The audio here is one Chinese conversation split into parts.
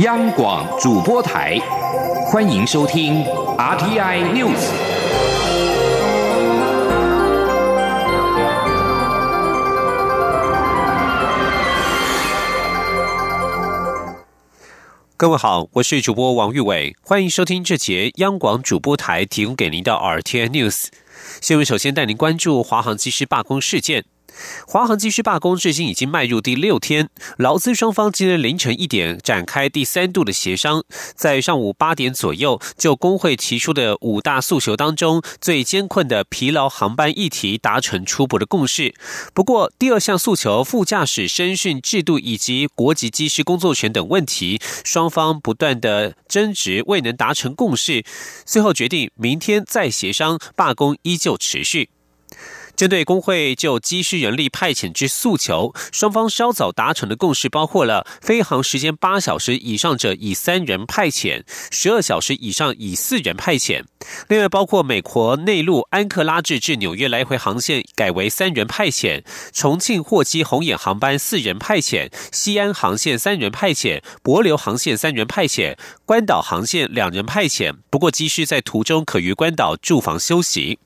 央广主播台，欢迎收听 RTI News。各位好，我是主播王玉伟，欢迎收听这节央广主播台提供给您的 RTI News 新闻。首先带您关注华航机师罢工事件。华航机师罢工至今已经迈入第六天，劳资双方今天凌晨一点展开第三度的协商，在上午八点左右，就工会提出的五大诉求当中最艰困的疲劳航班议题达成初步的共识。不过，第二项诉求副驾驶身训制度以及国籍机师工作权等问题，双方不断的争执，未能达成共识，最后决定明天再协商，罢工依旧持续。针对工会就机师人力派遣之诉求，双方稍早达成的共识包括了飞行时间八小时以上者以三人派遣，十二小时以上以四人派遣。另外，包括美国内陆安克拉治至纽约来回航线改为三人派遣，重庆货机红眼航班四人派遣，西安航线三人派遣，博流航线三人派遣，关岛航线两人派遣。不过，机师在途中可于关岛住房休息。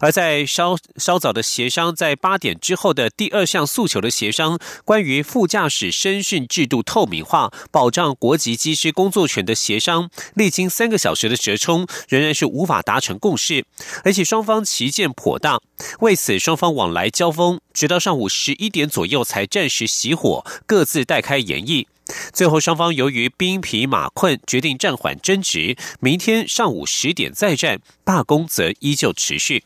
而在稍稍早的协商，在八点之后的第二项诉求的协商，关于副驾驶身训制度透明化、保障国籍机师工作权的协商，历经三个小时的折冲，仍然是无法达成共识，而且双方旗舰颇大，为此双方往来交锋，直到上午十一点左右才暂时熄火，各自待开演绎。最后双方由于兵疲马困，决定暂缓争执，明天上午十点再战，罢工则依旧持续。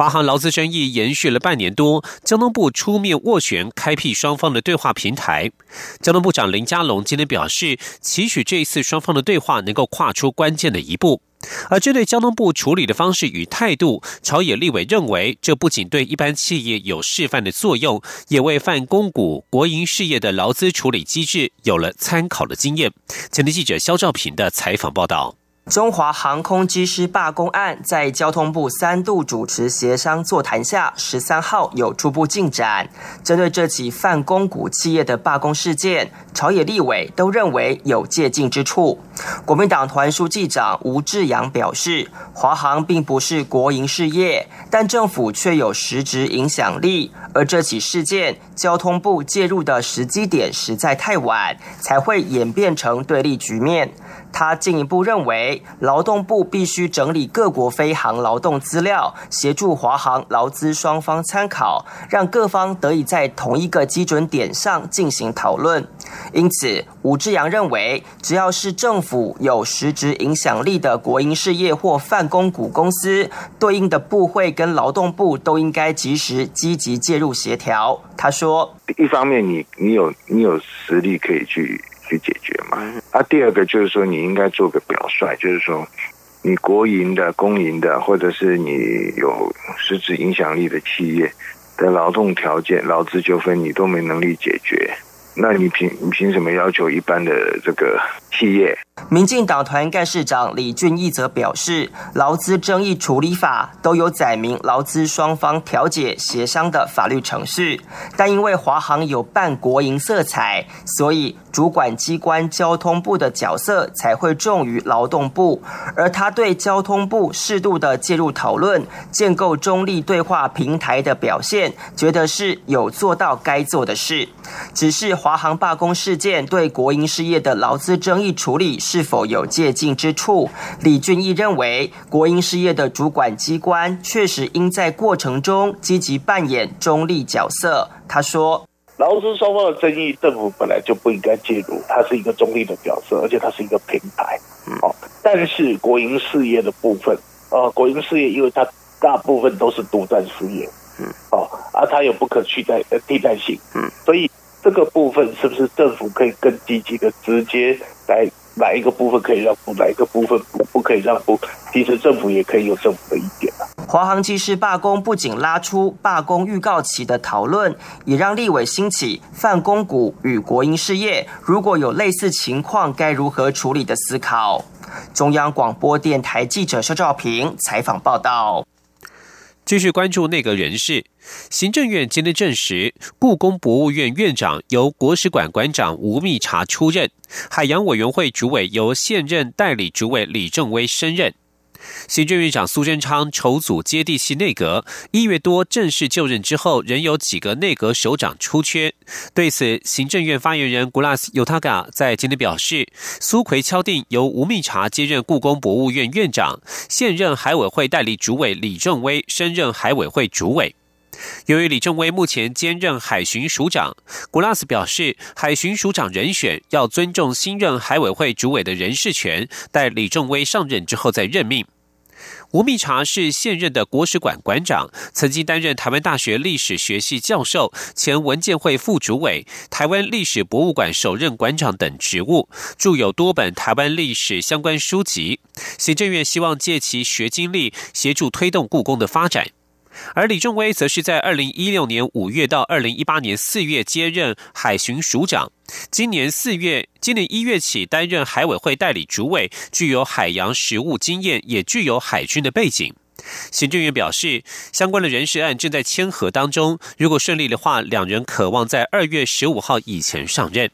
华航劳资争议延续了半年多，交通部出面斡旋，开辟双方的对话平台。交通部长林佳龙今天表示，期许这一次双方的对话能够跨出关键的一步。而针对交通部处理的方式与态度，朝野立委认为，这不仅对一般企业有示范的作用，也为泛公股国营事业的劳资处理机制有了参考的经验。前天记者肖兆平的采访报道。中华航空机师罢工案在交通部三度主持协商座谈下，十三号有初步进展。针对这起泛公股企业的罢工事件，朝野立委都认为有借鉴之处。国民党团书记长吴志阳表示，华航并不是国营事业，但政府却有实质影响力。而这起事件，交通部介入的时机点实在太晚，才会演变成对立局面。他进一步认为，劳动部必须整理各国飞航劳动资料，协助华航劳资双方参考，让各方得以在同一个基准点上进行讨论。因此，吴志阳认为，只要是政府有实质影响力的国营事业或泛公股公司，对应的部会跟劳动部都应该及时积极介入协调。他说：“一方面，你你有你有实力可以去。”去解决嘛？啊，第二个就是说，你应该做个表率，就是说，你国营的、公营的，或者是你有实质影响力的企业的劳动条件、劳资纠纷，你都没能力解决。那你凭你凭什么要求一般的这个企业？民进党团干事长李俊义则表示，劳资争议处理法都有载明劳资双方调解协商的法律程序，但因为华航有半国营色彩，所以主管机关交通部的角色才会重于劳动部，而他对交通部适度的介入讨论、建构中立对话平台的表现，觉得是有做到该做的事。只是华航罢工事件对国营事业的劳资争议处理是。否有借鉴之处？李俊义认为，国营事业的主管机关确实应在过程中积极扮演中立角色。他说：“劳资双方的争议，政府本来就不应该介入，它是一个中立的角色，而且它是一个平台。哦，但是国营事业的部分，呃，国营事业因为它大部分都是独占事业，嗯，哦，而它有不可取代的替代性，嗯，所以这个部分是不是政府可以更积极的直接来？”哪一个部分可以让步，哪一个部分不不可以让步？其实政府也可以有政府的意见啊。华航技师罢工不仅拉出罢工预告期的讨论，也让立委兴起泛公股与国营事业如果有类似情况该如何处理的思考。中央广播电台记者肖兆平采访报道。继续关注内阁人士，行政院今天证实，故宫博物院院长由国史馆馆长吴密察出任，海洋委员会主委由现任代理主委李正威升任。行政院长苏贞昌筹组接地气内阁，一月多正式就任之后，仍有几个内阁首长出缺。对此，行政院发言人 Gulas Yotaga 在今天表示，苏奎敲定由吴密察接任故宫博物院院长，现任海委会代理主委李正威升任海委会主委。由于李正威目前兼任海巡署长，古拉斯表示，海巡署长人选要尊重新任海委会主委的人事权，待李正威上任之后再任命。吴密察是现任的国史馆馆长，曾经担任台湾大学历史学系教授、前文建会副主委、台湾历史博物馆首任馆长等职务，著有多本台湾历史相关书籍。行政院希望借其学经历，协助推动故宫的发展。而李正威则是在二零一六年五月到二零一八年四月接任海巡署长，今年四月、今年一月起担任海委会代理主委，具有海洋实务经验，也具有海军的背景。行政院表示，相关的人事案正在签核当中，如果顺利的话，两人渴望在二月十五号以前上任。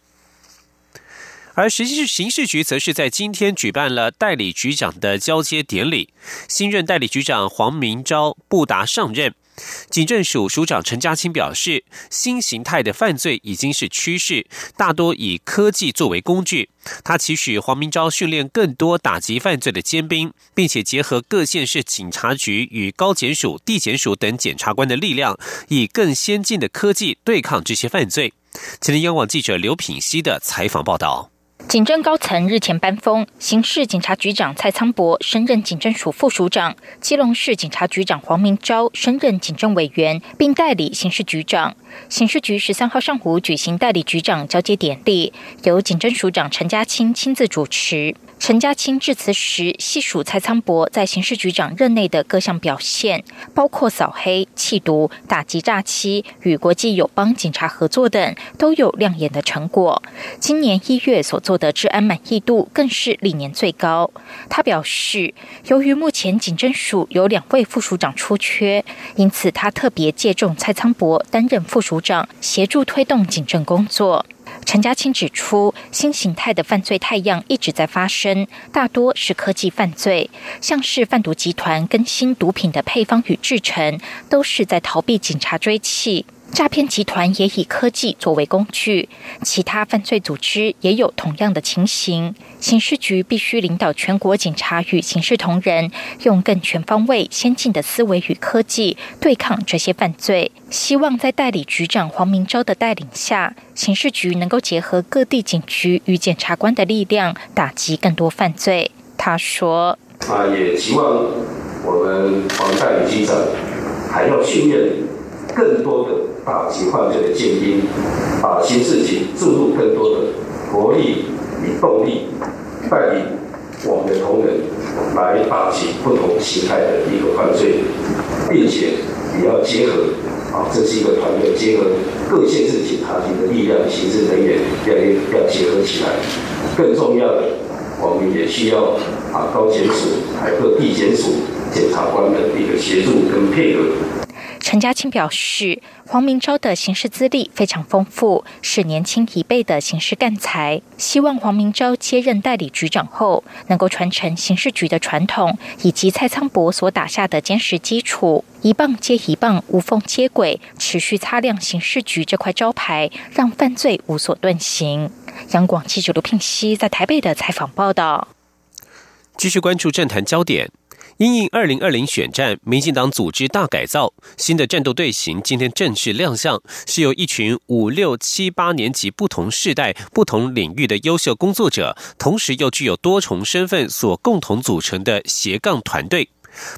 而实际是刑事局则是在今天举办了代理局长的交接典礼，新任代理局长黄明昭不达上任。警政署署长陈家清表示，新形态的犯罪已经是趋势，大多以科技作为工具。他期许黄明昭训练更多打击犯罪的尖兵，并且结合各县市警察局与高检署、地检署等检察官的力量，以更先进的科技对抗这些犯罪。今天央广记者刘品熙的采访报道。警政高层日前颁封，刑事警察局长蔡昌博升任警政署副署长，基隆市警察局长黄明昭升任警政委员，并代理刑事局长。刑事局十三号上午举行代理局长交接典礼，由警政署长陈家清亲自主持。陈家清致辞时细数蔡昌博在刑事局长任内的各项表现，包括扫黑、缉毒、打击诈欺、与国际友邦警察合作等，都有亮眼的成果。今年一月所做的治安满意度更是历年最高。他表示，由于目前警政署有两位副署长出缺，因此他特别借重蔡昌博担任副署长，协助推动警政工作。陈家清指出，新形态的犯罪太阳一直在发生，大多是科技犯罪，像是贩毒集团更新毒品的配方与制成，都是在逃避警察追缉。诈骗集团也以科技作为工具，其他犯罪组织也有同样的情形。刑事局必须领导全国警察与刑事同仁，用更全方位、先进的思维与科技对抗这些犯罪。希望在代理局长黄明昭的带领下，刑事局能够结合各地警局与检察官的力量，打击更多犯罪。他说：“啊，也希望我们黄代理局长还要训练更多的。”打击犯罪的尖兵，把新事情注入更多的活力与动力，带领我们的同仁来打击不同形态的一个犯罪，并且也要结合啊，这是一个团队，结合各县市警察局的力量、刑事人员要要结合起来。更重要的，我们也需要啊高检署、还有各地检署检察官的一个协助跟配合。陈家清表示，黄明昭的刑事资历非常丰富，是年轻一辈的刑事干才。希望黄明昭接任代理局长后，能够传承刑事局的传统，以及蔡昌博所打下的坚实基础，一棒接一棒，无缝接轨，持续擦亮刑事局这块招牌，让犯罪无所遁形。央广记者刘聘熙在台北的采访报道。继续关注政坛焦点。因应二零二零选战，民进党组织大改造，新的战斗队形今天正式亮相，是由一群五六七八年级不同世代、不同领域的优秀工作者，同时又具有多重身份所共同组成的斜杠团队。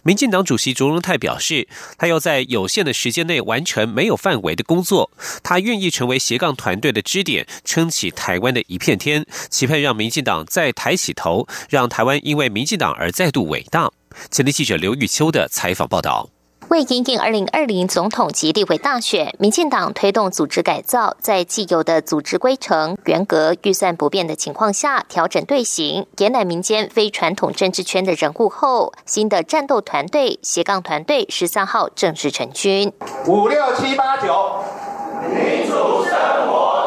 民进党主席卓荣泰表示，他要在有限的时间内完成没有范围的工作，他愿意成为斜杠团队的支点，撑起台湾的一片天，期盼让民进党再抬起头，让台湾因为民进党而再度伟大。前天记者刘玉秋的采访报道。为迎迎二零二零总统及立委大选，民进党推动组织改造，在既有的组织规程、原格、预算不变的情况下，调整队形，延揽民间非传统政治圈的人物后，新的战斗团队斜杠团队十三号正式成军。五六七八九，民主生活。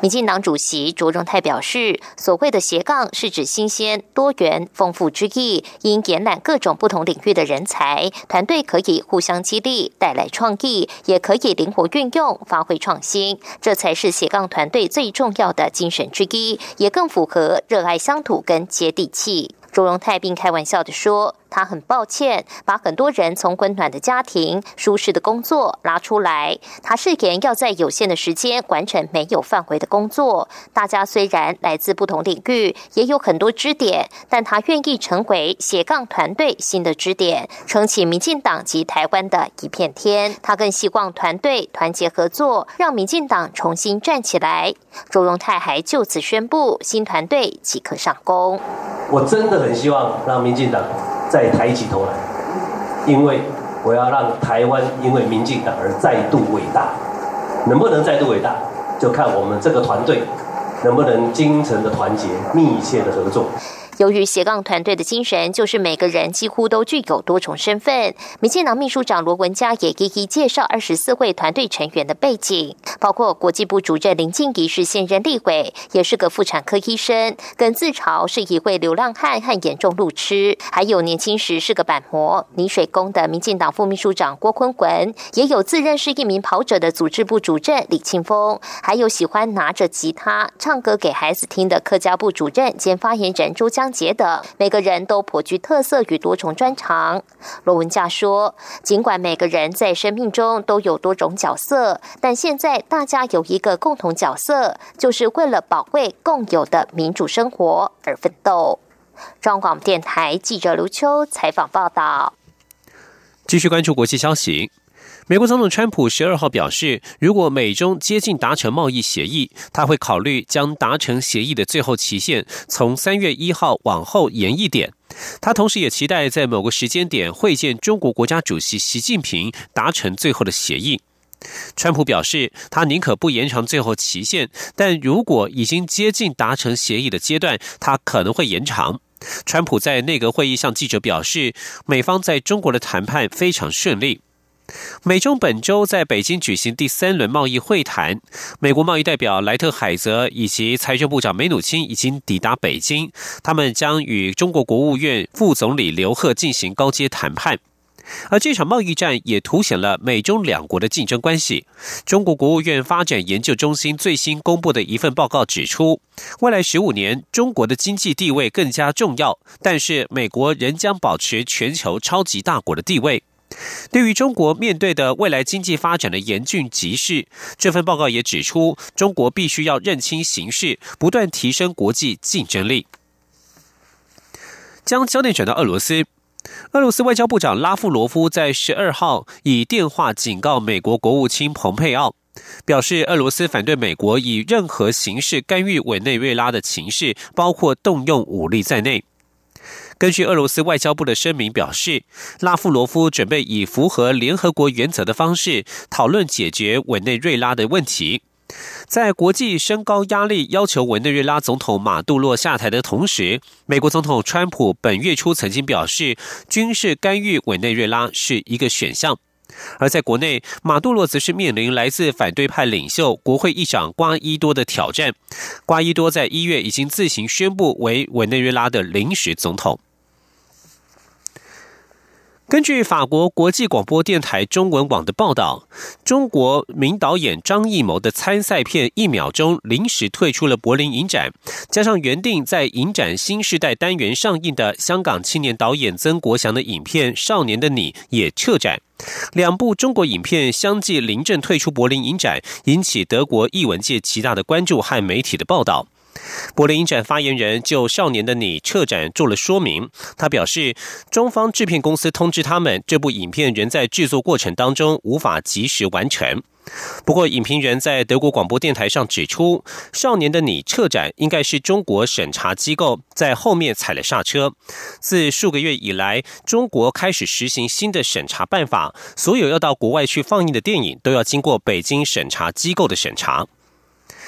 民进党主席卓荣泰表示，所谓的斜杠是指新鲜、多元、丰富之意，因延揽各种不同领域的人才，团队可以互相激励，带来创意，也可以灵活运用，发挥创新，这才是斜杠团队最重要的精神之一，也更符合热爱乡土跟接地气。卓荣泰并开玩笑的说。他很抱歉，把很多人从温暖的家庭、舒适的工作拉出来。他誓言要在有限的时间完成没有范围的工作。大家虽然来自不同领域，也有很多支点，但他愿意成为斜杠团队新的支点，撑起民进党及台湾的一片天。他更希望团队团结合作，让民进党重新站起来。周荣泰还就此宣布，新团队即可上工。我真的很希望让民进党。再抬起头来，因为我要让台湾因为民进党而再度伟大，能不能再度伟大，就看我们这个团队能不能精诚的团结、密切的合作。由于斜杠团队的精神，就是每个人几乎都具有多重身份。民进党秘书长罗文嘉也一一介绍二十四位团队成员的背景，包括国际部主任林静怡是现任立委，也是个妇产科医生，跟自嘲是一位流浪汉和严重路痴，还有年轻时是个板模泥水工的民进党副秘书长郭坤文，也有自认是一名跑者的组织部主任李庆峰，还有喜欢拿着吉他唱歌给孩子听的客家部主任兼发言人周江。杰的每个人都颇具特色与多重专长。罗文佳说：“尽管每个人在生命中都有多种角色，但现在大家有一个共同角色，就是为了保卫共有的民主生活而奋斗。”中广电台记者刘秋采访报道。继续关注国际消息。美国总统川普十二号表示，如果美中接近达成贸易协议，他会考虑将达成协议的最后期限从三月一号往后延一点。他同时也期待在某个时间点会见中国国家主席习近平，达成最后的协议。川普表示，他宁可不延长最后期限，但如果已经接近达成协议的阶段，他可能会延长。川普在内阁会议向记者表示，美方在中国的谈判非常顺利。美中本周在北京举行第三轮贸易会谈，美国贸易代表莱特海泽以及财政部长梅努钦已经抵达北京，他们将与中国国务院副总理刘鹤进行高阶谈判。而这场贸易战也凸显了美中两国的竞争关系。中国国务院发展研究中心最新公布的一份报告指出，未来十五年中国的经济地位更加重要，但是美国仍将保持全球超级大国的地位。对于中国面对的未来经济发展的严峻局势，这份报告也指出，中国必须要认清形势，不断提升国际竞争力。将焦点转到俄罗斯，俄罗斯外交部长拉夫罗夫在十二号以电话警告美国国务卿蓬佩奥，表示俄罗斯反对美国以任何形式干预委内瑞拉的情势，包括动用武力在内。根据俄罗斯外交部的声明表示，拉夫罗夫准备以符合联合国原则的方式讨论解决委内瑞拉的问题。在国际升高压力要求委内瑞拉总统马杜洛下台的同时，美国总统川普本月初曾经表示，军事干预委内瑞拉是一个选项。而在国内，马杜罗则是面临来自反对派领袖国会议长瓜伊多的挑战。瓜伊多在一月已经自行宣布为委内瑞拉的临时总统。根据法国国际广播电台中文网的报道，中国名导演张艺谋的参赛片《一秒钟》临时退出了柏林影展，加上原定在影展新时代单元上映的香港青年导演曾国祥的影片《少年的你》也撤展，两部中国影片相继临阵退出柏林影展，引起德国艺文界极大的关注和媒体的报道。柏林影展发言人就《少年的你》撤展做了说明。他表示，中方制片公司通知他们，这部影片仍在制作过程当中，无法及时完成。不过，影评人在德国广播电台上指出，《少年的你》撤展应该是中国审查机构在后面踩了刹车。自数个月以来，中国开始实行新的审查办法，所有要到国外去放映的电影都要经过北京审查机构的审查。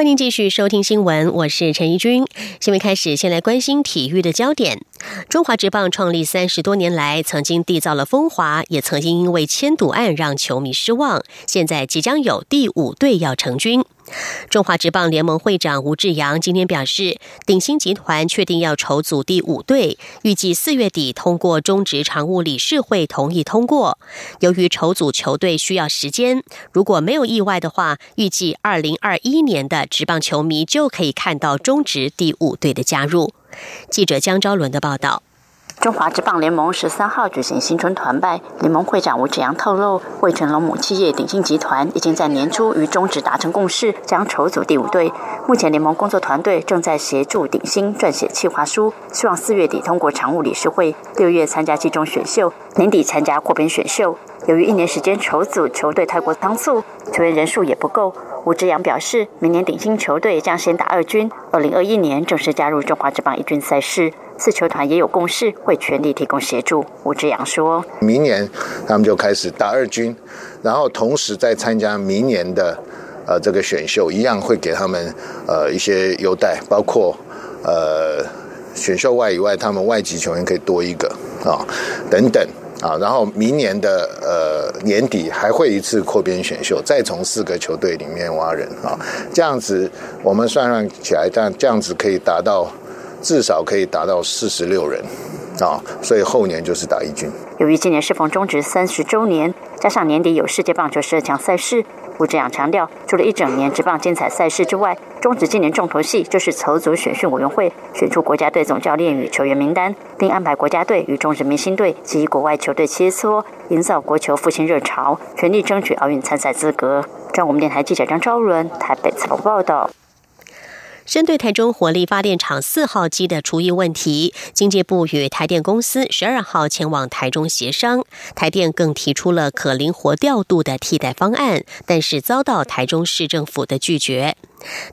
欢迎继续收听新闻，我是陈怡君。新闻开始，先来关心体育的焦点。中华职棒创立三十多年来，曾经缔造了风华，也曾经因为签赌案让球迷失望。现在即将有第五队要成军。中华职棒联盟会长吴志阳今天表示，鼎新集团确定要筹组第五队，预计四月底通过中职常务理事会同意通过。由于筹组球队需要时间，如果没有意外的话，预计二零二一年的职棒球迷就可以看到中职第五队的加入。记者江昭伦的报道。中华职棒联盟十三号举行新春团拜，联盟会长吴志阳透露，汇成龙母企业鼎信集团已经在年初与中职达成共识，将筹组第五队。目前联盟工作团队正在协助鼎新撰写企划书，希望四月底通过常务理事会，六月参加季中选秀，年底参加扩编选秀。由于一年时间筹组球队太过仓促，球员人数也不够，吴志阳表示，明年鼎新球队将先打二军，二零二一年正式加入中华职棒一军赛事。四球团也有共识，会全力提供协助。吴志阳说：“明年他们就开始打二军，然后同时再参加明年的呃这个选秀，一样会给他们呃一些优待，包括呃选秀外以外，他们外籍球员可以多一个啊等等啊。然后明年的呃年底还会一次扩编选秀，再从四个球队里面挖人啊。这样子我们算算起来，这样这样子可以达到。”至少可以达到四十六人，啊，所以后年就是打一军。由于今年适逢中职三十周年，加上年底有世界棒球十二强赛事，吴志阳强调，除了一整年职棒精彩赛事之外，中职今年重头戏就是筹组选训委员会，选出国家队总教练与球员名单，并安排国家队与中职明星队及国外球队切磋，营造国球复兴热潮，全力争取奥运参赛资格。中国电台记者张昭伦台北采访报道。针对台中火力发电厂四号机的除役问题，经济部与台电公司十二号前往台中协商。台电更提出了可灵活调度的替代方案，但是遭到台中市政府的拒绝。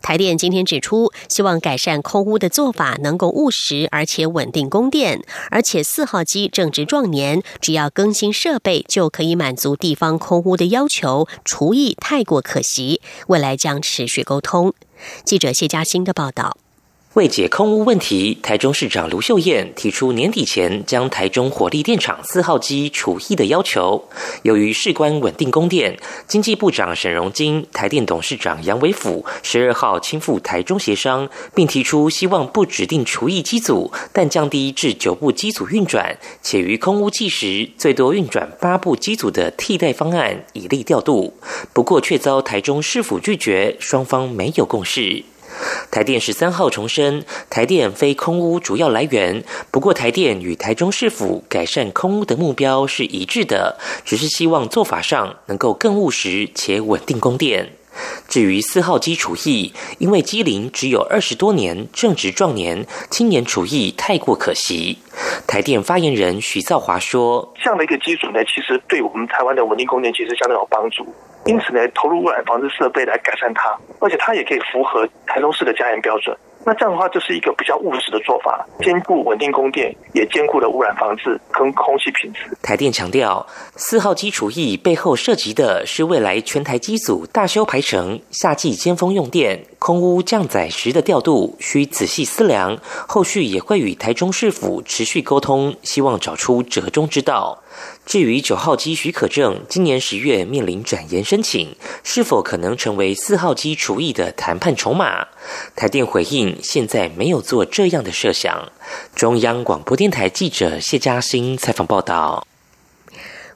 台电今天指出，希望改善空屋的做法能够务实而且稳定供电，而且四号机正值壮年，只要更新设备就可以满足地方空屋的要求，除役太过可惜。未来将持续沟通。记者谢佳欣的报道。为解空屋问题，台中市长卢秀燕提出年底前将台中火力电厂四号机除役的要求。由于事关稳定供电，经济部长沈荣金、台电董事长杨伟甫十二号亲赴台中协商，并提出希望不指定除役机组，但降低至九部机组运转，且于空屋计时最多运转八部机组的替代方案，以利调度。不过却遭台中市府拒绝，双方没有共识。台电十三号重申，台电非空污主要来源。不过，台电与台中市府改善空污的目标是一致的，只是希望做法上能够更务实且稳定供电。至于四号机除役，因为机龄只有二十多年，正值壮年，青年除役太过可惜。台电发言人许兆华说：“这样的一个机组呢，其实对我们台湾的稳定供电其实相当有帮助。因此呢，投入污染防治设备来改善它，而且它也可以符合台中市的加盐标准。”那这样的话，就是一个比较务实的做法，兼顾稳定供电，也兼顾了污染防治跟空气品质。台电强调，四号机除役背后涉及的是未来全台机组大修排程、夏季尖峰用电、空污降载时的调度，需仔细思量。后续也会与台中市府持续沟通，希望找出折中之道。至于九号机许可证，今年十月面临转延申请，是否可能成为四号机除役的谈判筹码？台电回应，现在没有做这样的设想。中央广播电台记者谢嘉欣采访报道。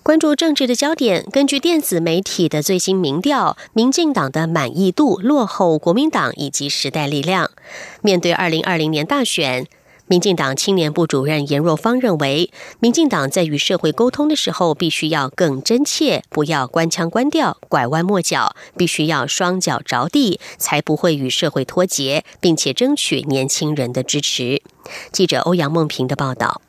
关注政治的焦点，根据电子媒体的最新民调，民进党的满意度落后国民党以及时代力量。面对二零二零年大选。民进党青年部主任严若芳认为，民进党在与社会沟通的时候，必须要更真切，不要官腔官调、拐弯抹角，必须要双脚着地，才不会与社会脱节，并且争取年轻人的支持。记者欧阳梦平的报道。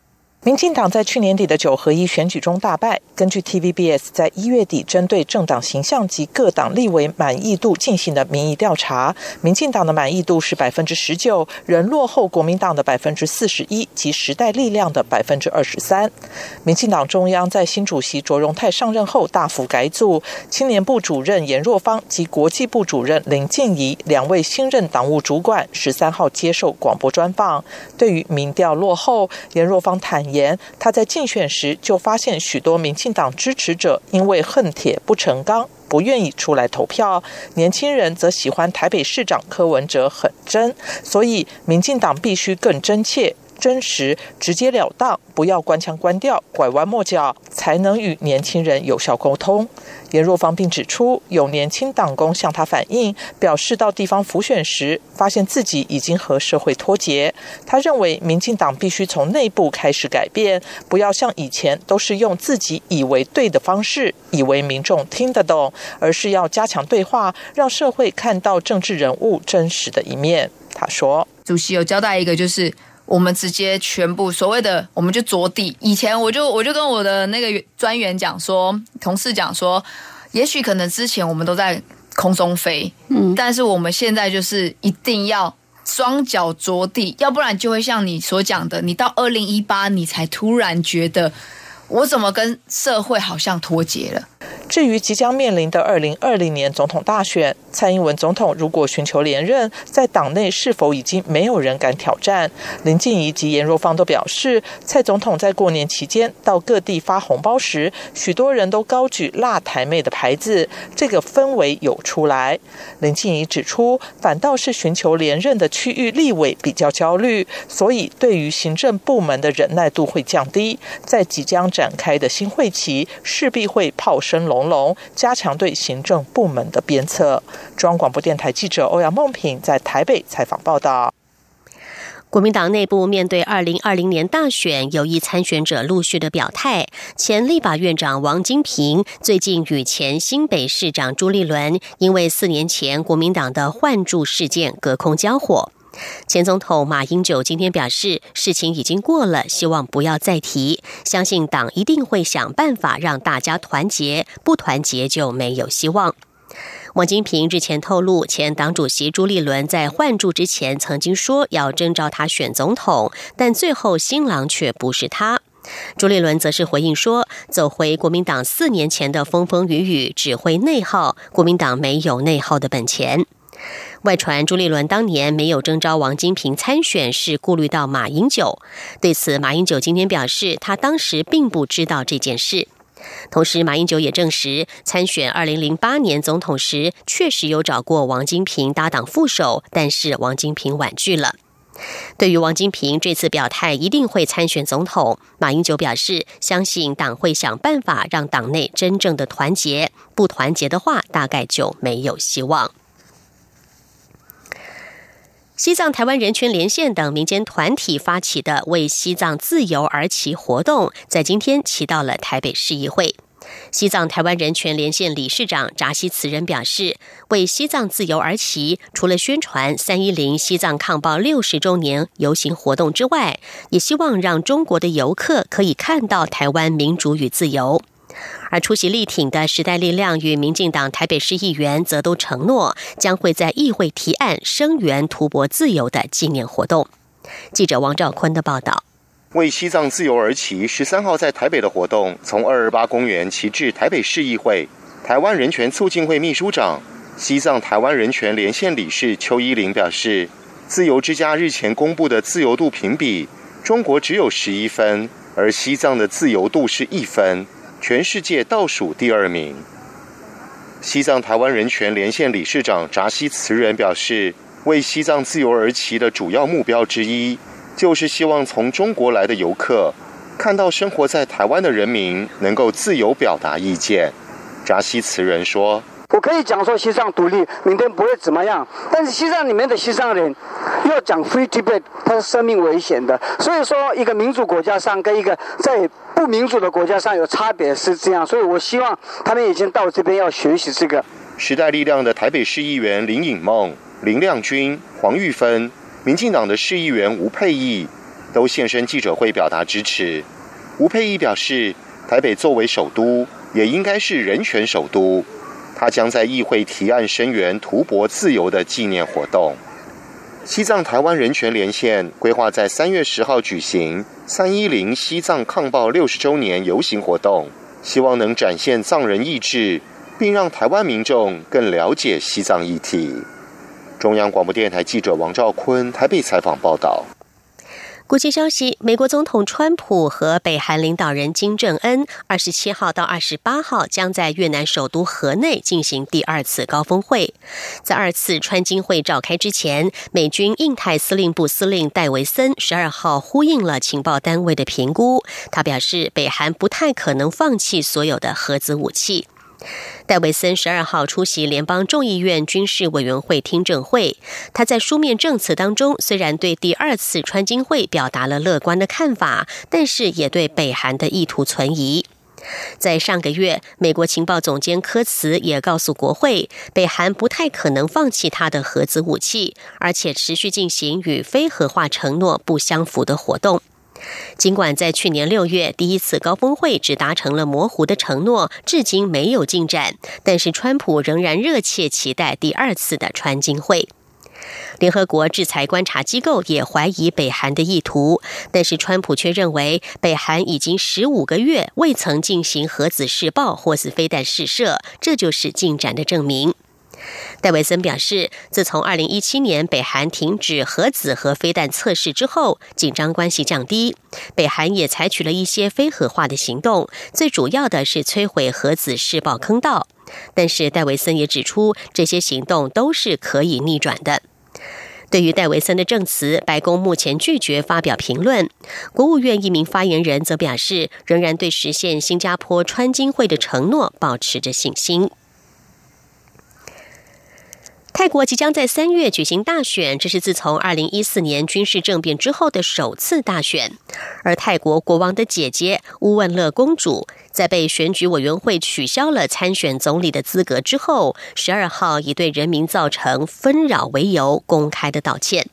民进党在去年底的九合一选举中大败。根据 TVBS 在一月底针对政党形象及各党立委满意度进行的民意调查，民进党的满意度是百分之十九，仍落后国民党的百分之四十一及时代力量的百分之二十三。民进党中央在新主席卓荣泰上任后大幅改组，青年部主任严若芳及国际部主任林静怡两位新任党务主管十三号接受广播专访，对于民调落后，严若芳坦。言他在竞选时就发现许多民进党支持者因为恨铁不成钢，不愿意出来投票；年轻人则喜欢台北市长柯文哲很真，所以民进党必须更真切。真实、直截了当，不要官腔官调、拐弯抹角，才能与年轻人有效沟通。严若芳并指出，有年轻党工向他反映，表示到地方辅选时，发现自己已经和社会脱节。他认为，民进党必须从内部开始改变，不要像以前都是用自己以为对的方式，以为民众听得懂，而是要加强对话，让社会看到政治人物真实的一面。他说：“主席有交代一个，就是。”我们直接全部所谓的，我们就着地。以前我就我就跟我的那个专员讲说，同事讲说，也许可能之前我们都在空中飞，嗯，但是我们现在就是一定要双脚着地，要不然就会像你所讲的，你到二零一八你才突然觉得，我怎么跟社会好像脱节了。至于即将面临的二零二零年总统大选，蔡英文总统如果寻求连任，在党内是否已经没有人敢挑战？林静怡及严若芳都表示，蔡总统在过年期间到各地发红包时，许多人都高举“辣台妹”的牌子，这个氛围有出来。林静怡指出，反倒是寻求连任的区域立委比较焦虑，所以对于行政部门的忍耐度会降低，在即将展开的新会期，势必会炮声隆。龙加强对行政部门的鞭策。中央广播电台记者欧阳梦平在台北采访报道。国民党内部面对二零二零年大选，有意参选者陆续的表态。前立法院长王金平最近与前新北市长朱立伦，因为四年前国民党的换柱事件隔空交火。前总统马英九今天表示，事情已经过了，希望不要再提。相信党一定会想办法让大家团结，不团结就没有希望。王金平日前透露，前党主席朱立伦在换柱之前曾经说要征召他选总统，但最后新郎却不是他。朱立伦则是回应说，走回国民党四年前的风风雨雨，只会内耗，国民党没有内耗的本钱。外传朱立伦当年没有征召王金平参选，是顾虑到马英九。对此，马英九今天表示，他当时并不知道这件事。同时，马英九也证实，参选二零零八年总统时，确实有找过王金平搭档副手，但是王金平婉拒了。对于王金平这次表态一定会参选总统，马英九表示，相信党会想办法让党内真正的团结，不团结的话，大概就没有希望。西藏台湾人权连线等民间团体发起的“为西藏自由而骑”活动，在今天骑到了台北市议会。西藏台湾人权连线理事长扎西慈仁表示：“为西藏自由而骑，除了宣传三一零西藏抗暴六十周年游行活动之外，也希望让中国的游客可以看到台湾民主与自由。”而出席力挺的时代力量与民进党台北市议员则都承诺，将会在议会提案声援图博自由的纪念活动。记者王兆坤的报道：为西藏自由而骑，十三号在台北的活动，从二二八公园骑至台北市议会。台湾人权促进会秘书长、西藏台湾人权连线理事邱依玲表示，自由之家日前公布的自由度评比，中国只有十一分，而西藏的自由度是一分。全世界倒数第二名。西藏台湾人权连线理事长扎西慈仁表示，为西藏自由而骑的主要目标之一，就是希望从中国来的游客看到生活在台湾的人民能够自由表达意见。扎西词人说。我可以讲说西藏独立，明天不会怎么样。但是西藏里面的西藏人要讲 free Tibet，它是生命危险的。所以说，一个民主国家上跟一个在不民主的国家上有差别是这样。所以我希望他们已经到这边要学习这个。时代力量的台北市议员林颖梦、林亮君、黄玉芬，民进党的市议员吴佩义都现身记者会表达支持。吴佩义表示，台北作为首都，也应该是人权首都。他将在议会提案声援图博自由的纪念活动。西藏台湾人权连线规划在三月十号举行“三一零西藏抗暴六十周年”游行活动，希望能展现藏人意志，并让台湾民众更了解西藏议题。中央广播电台记者王兆坤台北采访报道。国际消息：美国总统川普和北韩领导人金正恩二十七号到二十八号将在越南首都河内进行第二次高峰会。在二次川金会召开之前，美军印太司令部司令戴维森十二号呼应了情报单位的评估，他表示北韩不太可能放弃所有的核子武器。戴维森十二号出席联邦众议院军事委员会听证会，他在书面证词当中虽然对第二次川金会表达了乐观的看法，但是也对北韩的意图存疑。在上个月，美国情报总监科茨也告诉国会，北韩不太可能放弃他的核子武器，而且持续进行与非核化承诺不相符的活动。尽管在去年六月第一次高峰会只达成了模糊的承诺，至今没有进展，但是川普仍然热切期待第二次的川金会。联合国制裁观察机构也怀疑北韩的意图，但是川普却认为北韩已经十五个月未曾进行核子试爆或是飞弹试射，这就是进展的证明。戴维森表示，自从二零一七年北韩停止核子和飞弹测试之后，紧张关系降低。北韩也采取了一些非核化的行动，最主要的是摧毁核子试爆坑道。但是戴维森也指出，这些行动都是可以逆转的。对于戴维森的证词，白宫目前拒绝发表评论。国务院一名发言人则表示，仍然对实现新加坡川金会的承诺保持着信心。泰国即将在三月举行大选，这是自从二零一四年军事政变之后的首次大选。而泰国国王的姐姐乌汶勒公主，在被选举委员会取消了参选总理的资格之后，十二号以对人民造成纷扰为由，公开的道歉。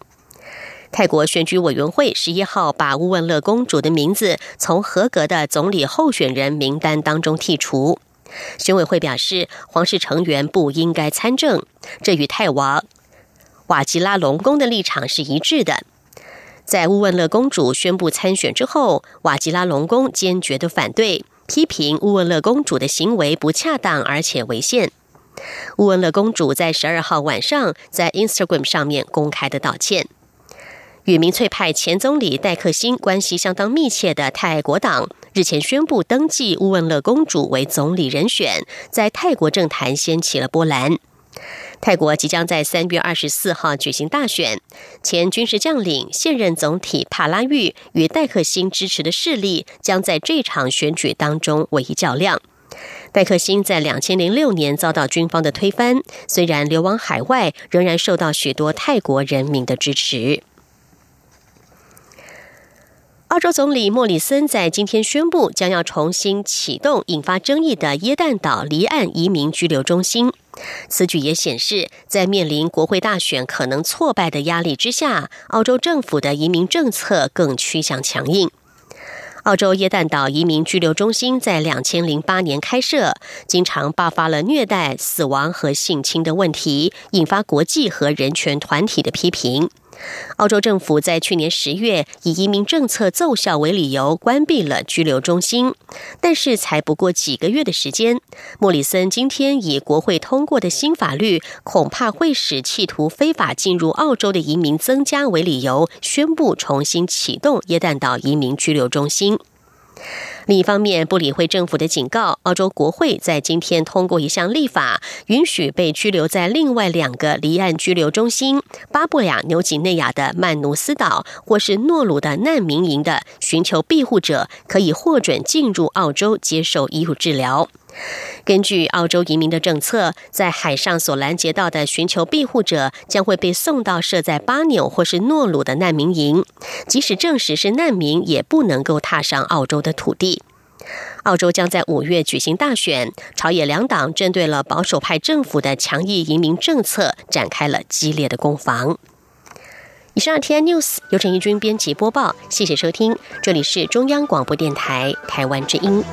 泰国选举委员会十一号把乌汶勒公主的名字从合格的总理候选人名单当中剔除。选委会表示，皇室成员不应该参政，这与泰王瓦吉拉隆功的立场是一致的。在乌汶勒公主宣布参选之后，瓦吉拉隆功坚决的反对，批评乌汶勒公主的行为不恰当而且违宪。乌汶勒公主在十二号晚上在 Instagram 上面公开的道歉。与民粹派前总理戴克辛关系相当密切的泰国党日前宣布登记乌汶勒公主为总理人选，在泰国政坛掀起了波澜。泰国即将在三月二十四号举行大选，前军事将领、现任总体帕拉育与戴克辛支持的势力将在这场选举当中唯一较量。戴克辛在两千零六年遭到军方的推翻，虽然流亡海外，仍然受到许多泰国人民的支持。澳洲总理莫里森在今天宣布，将要重新启动引发争议的耶诞岛离岸移民拘留中心。此举也显示，在面临国会大选可能挫败的压力之下，澳洲政府的移民政策更趋向强硬。澳洲耶诞岛移民拘留中心在两千零八年开设，经常爆发了虐待、死亡和性侵的问题，引发国际和人权团体的批评。澳洲政府在去年十月以移民政策奏效为理由关闭了拘留中心，但是才不过几个月的时间，莫里森今天以国会通过的新法律恐怕会使企图非法进入澳洲的移民增加为理由，宣布重新启动耶诞岛移民拘留中心。另一方面，不理会政府的警告，澳洲国会在今天通过一项立法，允许被拘留在另外两个离岸拘留中心——巴布亚纽几内亚的曼努斯岛或是诺鲁的难民营的寻求庇护者，可以获准进入澳洲接受医护治疗。根据澳洲移民的政策，在海上所拦截到的寻求庇护者将会被送到设在巴纽或是诺鲁的难民营，即使证实是难民，也不能够踏上澳洲的土地。澳洲将在五月举行大选，朝野两党针对了保守派政府的强硬移民政策展开了激烈的攻防。以上 T N News 由陈义军编辑播报，谢谢收听，这里是中央广播电台台湾之音。